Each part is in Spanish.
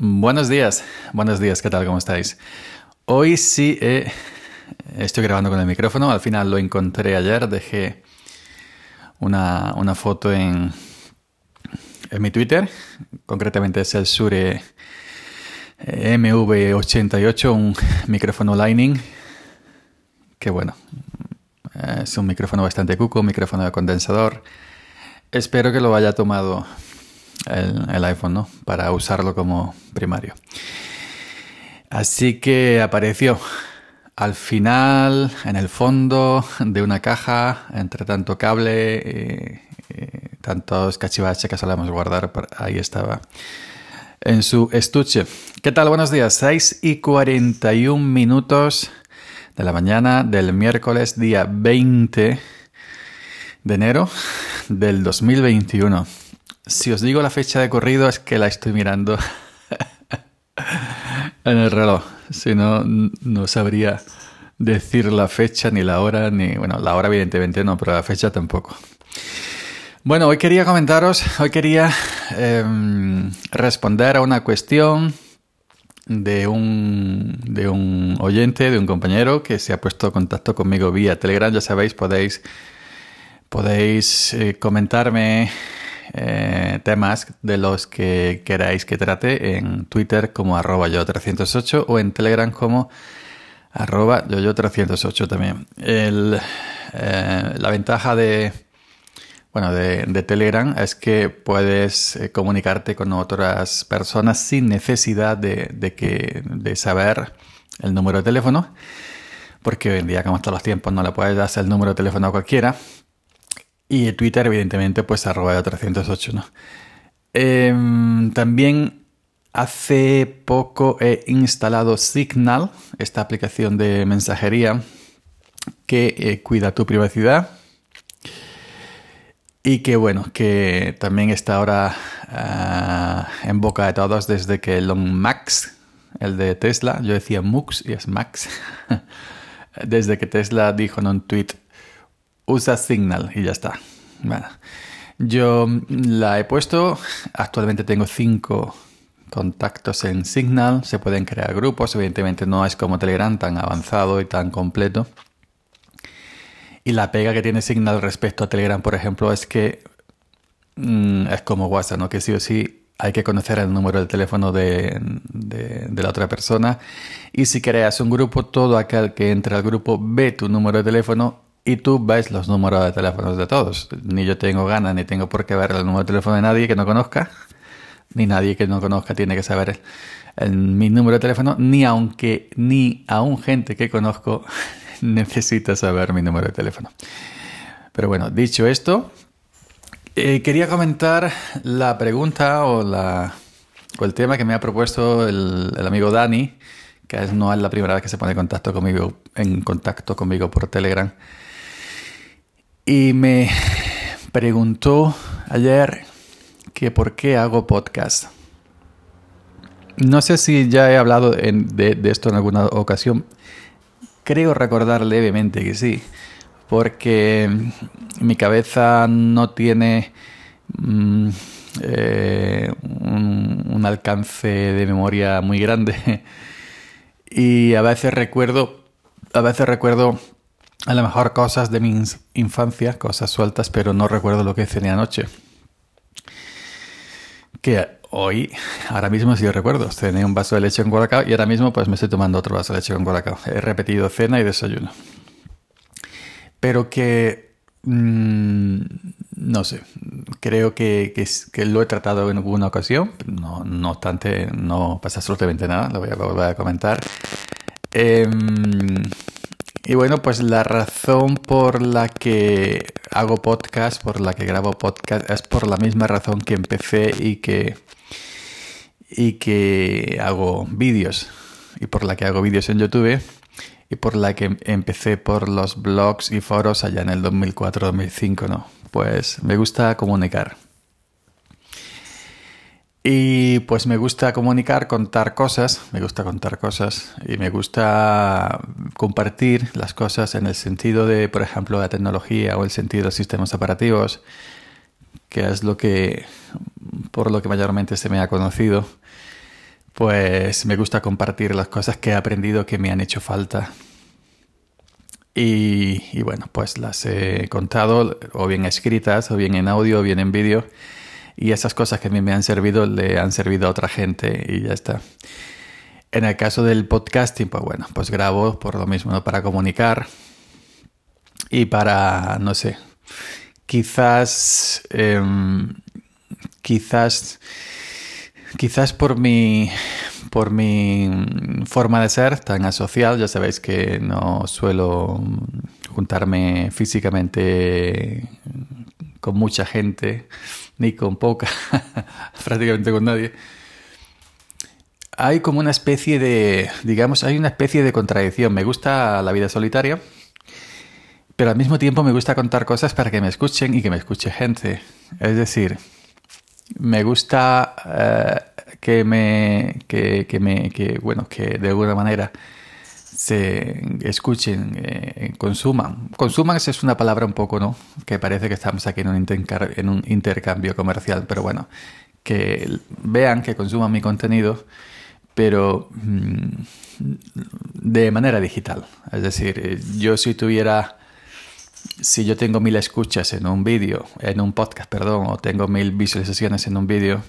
Buenos días, buenos días, ¿qué tal? ¿Cómo estáis? Hoy sí eh, estoy grabando con el micrófono, al final lo encontré ayer, dejé una, foto en, en mi Twitter, concretamente es el Sure MV88, un micrófono Lightning, que bueno, es un micrófono bastante cuco, un micrófono de condensador. Espero que lo haya tomado el, iPhone, ¿no? Para usarlo como primario. Así que apareció al final, en el fondo de una caja, entre tanto cable y, tantos cachivaches que solemos guardar, ahí estaba en su estuche. ¿Qué tal? Buenos días. 6 y 41 minutos de la mañana del miércoles día 20 de enero del 2021. Si os digo la fecha de corrido es que la estoy mirando en el reloj. Si no, no sabría decir la fecha, ni la hora, ni... Bueno, la hora evidentemente no, pero la fecha tampoco. Bueno, hoy quería comentaros, hoy quería em, responder a una cuestión de un, de un oyente, de un compañero que se ha puesto en contacto conmigo vía Telegram. Ya sabéis, podéis, podéis eh, comentarme eh, temas de los que queráis que trate en Twitter como arroba yo308 o en Telegram como arroba yo308 también. El, eh, la ventaja de, bueno, de, Telegram es que puedes eh, comunicarte con otras personas sin necesidad de, que, de saber el número de teléfono, porque hoy en día, como están los tiempos, no le puedes dar el número de teléfono a cualquiera. Y Twitter, evidentemente, pues arroba 308, ¿no? Em, también hace poco he instalado Signal, esta aplicación de mensajería que eh, cuida tu privacidad y que bueno, que también está ahora ah, en boca de todos desde que Elon Max, el de Tesla, yo decía Mux y es Max, desde que Tesla dijo en un tweet usa Signal y ya está. Yo la he puesto, actualmente tengo cinco contactos en Signal, se pueden crear grupos, evidentemente no es como Telegram tan avanzado y tan completo. Y la pega que tiene Signal respecto a Telegram, por ejemplo, es que mm, es como WhatsApp, ¿no? Que sí o sí hay que conocer el número de teléfono de, de, la otra persona. Y si creas un grupo, todo aquel que entre al grupo ve tu número de teléfono y tú ves los números de teléfonos de todos. Ni yo tengo ganas, ni tengo por qué ver el número de teléfono de nadie que no conozca, ni nadie que no conozca tiene que saber mi número de teléfono, ni aunque ni aún gente que conozco necesita saber mi número de teléfono. Pero bueno, dicho esto, eh, quería comentar la pregunta o, la, o el tema que me ha propuesto el, el amigo Dani, que no es la primera vez que se pone en contacto conmigo, en contacto conmigo por Telegram y me preguntó ayer que por qué hago podcast. No sé si ya he hablado de, esto en alguna ocasión. Creo recordar levemente que sí, porque mi cabeza no tiene mm, eh, un, un, alcance de memoria muy grande y a veces recuerdo, a veces recuerdo a lo mejor cosas de mi infancia, cosas sueltas, pero no recuerdo lo que cené anoche. Que hoy, ahora mismo sí recuerdo, cené un vaso de leche con colacao y ahora mismo pues me estoy tomando otro vaso de leche con colacao. He repetido cena y desayuno. Pero que... Mm, no sé, creo que, que, lo he tratado en alguna ocasión, no, no obstante, no pasa absolutamente nada, lo voy a volver a comentar. Eh, y bueno, pues la razón por la que hago podcast, por la que grabo podcast, es por la misma razón que empecé y que, y que hago vídeos. Y por la que hago vídeos en YouTube. Y por la que empecé por los blogs y foros allá en el 2004-2005, ¿no? Pues me gusta comunicar. Y pues me gusta comunicar, contar cosas, me gusta contar cosas y me gusta compartir las cosas en el sentido de, por ejemplo, la tecnología o el sentido de sistemas operativos, que es lo que, por lo que mayormente se me ha conocido, pues me gusta compartir las cosas que he aprendido que me han hecho falta. Y, bueno, pues las he contado o bien escritas, o bien en audio, o bien en vídeo. Y esas cosas que a mí me han servido le han servido a otra gente y ya está. En el caso del podcasting, pues bueno, pues grabo por lo mismo, para comunicar y para, no sé, quizás, em, quizás, quizás por mi, por mi forma de ser tan asocial, ya sabéis que no suelo juntarme físicamente con mucha gente, ni con poca, prácticamente con nadie hay como una especie de, digamos, hay una especie de contradicción. Me gusta la vida solitaria, pero al mismo tiempo me gusta contar cosas para que me escuchen y que me escuche gente. Es decir, me gusta eh, que me, que, que, me, que, bueno, que de alguna manera se escuchen, eh, consuman. Consuman es una palabra un poco, ¿no? Que parece que estamos aquí en un, en un intercambio comercial, pero bueno, que vean, que consuman mi contenido pero mm, de manera digital. Es decir, yo si tuviera, si yo tengo mil escuchas en un vídeo, en un podcast, perdón, o tengo mil visualizaciones en un vídeo,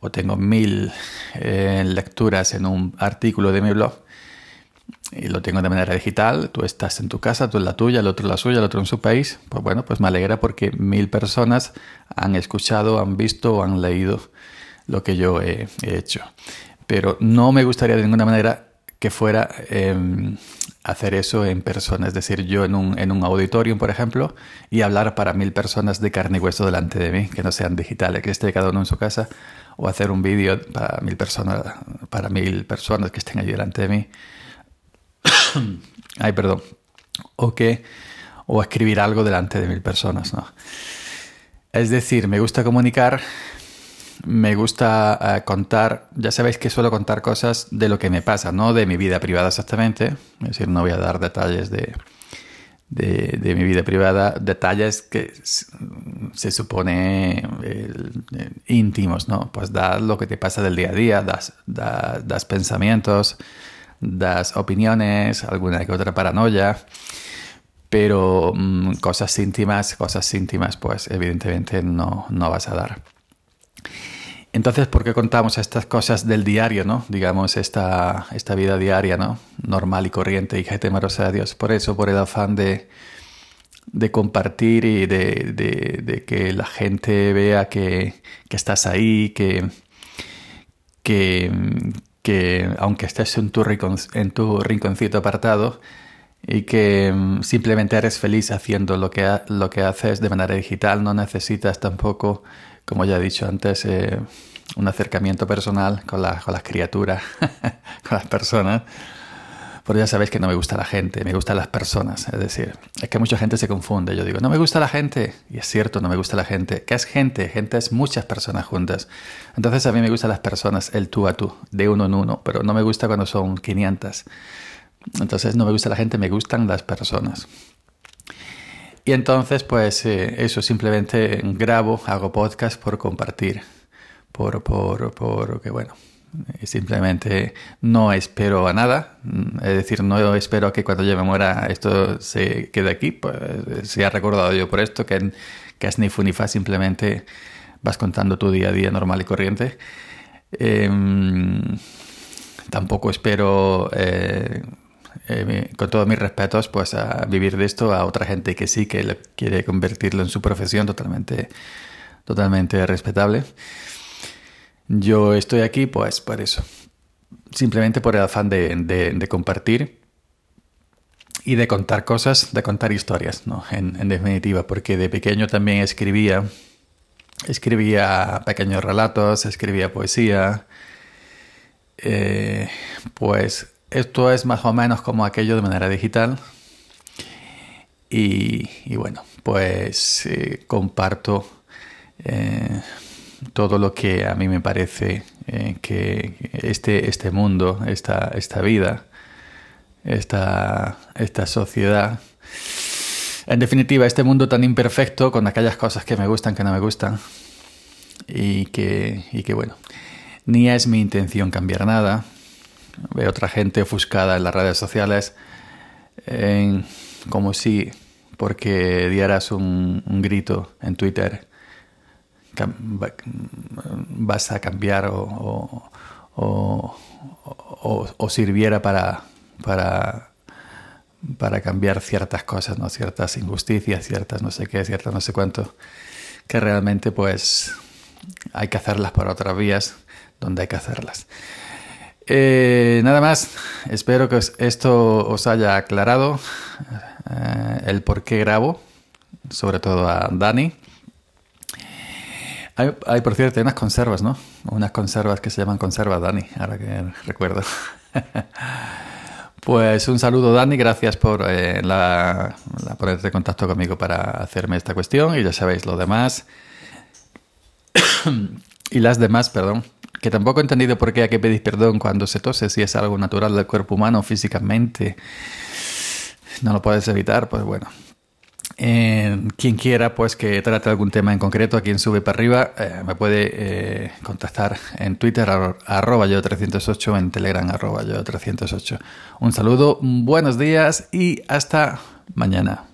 o tengo mil eh, lecturas en un artículo de mi blog, y lo tengo de manera digital, tú estás en tu casa, tú en la tuya, el otro en la suya, el otro en su país, pues bueno, pues me alegra porque mil personas han escuchado, han visto o han leído lo que yo he hecho pero no me gustaría de ninguna manera que fuera em, hacer eso en persona, es decir, yo en un, en un auditorium, por ejemplo, y hablar para mil personas de carne y hueso delante de mí, que no sean digitales, que esté cada uno en su casa, o hacer un vídeo para mil personas, para mil personas que estén allí delante de mí. Ay, perdón. O que, o escribir algo delante de mil personas, ¿no? Es decir, me gusta comunicar, me gusta eh, contar, ya sabéis que suelo contar cosas de lo que me pasa, no de mi vida privada exactamente, es decir, no voy a dar detalles de, de, mi vida privada, detalles que se supone íntimos, ¿no? Pues das lo que te pasa del día a día, das, das, pensamientos, das opiniones, alguna que otra paranoia, pero mm, cosas íntimas, cosas íntimas, pues evidentemente no, no vas a dar. Entonces, ¿por qué contamos estas cosas del diario, no? Digamos, esta, esta vida diaria, ¿no? Normal y corriente y temerosa a Dios. Por eso, por el afán de, de compartir y de, de, que la gente vea que, que estás ahí, que, que, que, aunque estés en tu, en tu rinconcito apartado y que mm, simplemente eres feliz haciendo lo que, lo que haces de manera digital, no necesitas tampoco como ya he dicho antes, eh, un acercamiento personal con, con las criaturas, con las personas. Porque ya sabéis que no me gusta la gente, me gustan las personas. Es decir, es que mucha gente se confunde. Yo digo, no me gusta la gente. Y es cierto, no me gusta la gente. ¿Qué es gente? Gente es muchas personas juntas. Entonces a mí me gustan las personas, el tú a tú, de uno en uno. Pero no me gusta cuando son 500. Entonces no me gusta la gente, me gustan las personas. Y entonces, pues eh, eso, simplemente grabo, hago podcast por compartir, por, por, por que bueno, simplemente no espero a nada, mm, es decir, no espero que cuando yo me muera esto se quede aquí, pues se ha recordado yo por esto, que, es ni fu ni fa, simplemente vas contando tu día a día normal y corriente. Em, tampoco espero eh, eh, con todos mis respetos, pues a vivir de esto a otra gente que sí, que quiere convertirlo en su profesión totalmente, totalmente respetable. Yo estoy aquí, pues por eso. Simplemente por el afán de, compartir y de contar cosas, de contar historias, ¿no? En, definitiva, porque de pequeño también escribía, escribía pequeños relatos, escribía poesía, eh, pues esto es más o menos como aquello de manera digital. Y, bueno, pues eh, comparto eh, todo lo que a mí me parece eh, que este, este mundo, esta, esta vida, esta, esta sociedad, en definitiva, este mundo tan imperfecto, con aquellas cosas que me gustan, que no me gustan, y que, y que bueno, ni es mi intención cambiar nada. Veo otra gente ofuscada en las redes sociales como si porque dieras un, grito en Twitter vas a cambiar o, o, sirviera para, para, para cambiar ciertas cosas, ¿no? ciertas injusticias, ciertas no sé qué, ciertas no sé cuánto, que realmente pues hay que hacerlas por otras vías donde hay que hacerlas. Eh, nada más, espero que esto os haya aclarado eh, el por qué grabo, sobre todo a Dani. Hay, por cierto, unas conservas, ¿no? Unas conservas que se llaman conservas, Dani, ahora que recuerdo. pues un saludo, Dani, gracias por eh, la, ponerte en contacto conmigo para hacerme esta cuestión y ya sabéis lo demás. y las demás, perdón, que tampoco he entendido por qué hay que pedir perdón cuando se tose, si es algo natural del cuerpo humano físicamente. No lo puedes evitar, pues bueno, quien quiera pues que trate algún tema en concreto, a quien sube para arriba, eh, me puede eh, contactar en Twitter arroba yo 308 en Telegram arroba yo 308. Un saludo, buenos días y hasta mañana.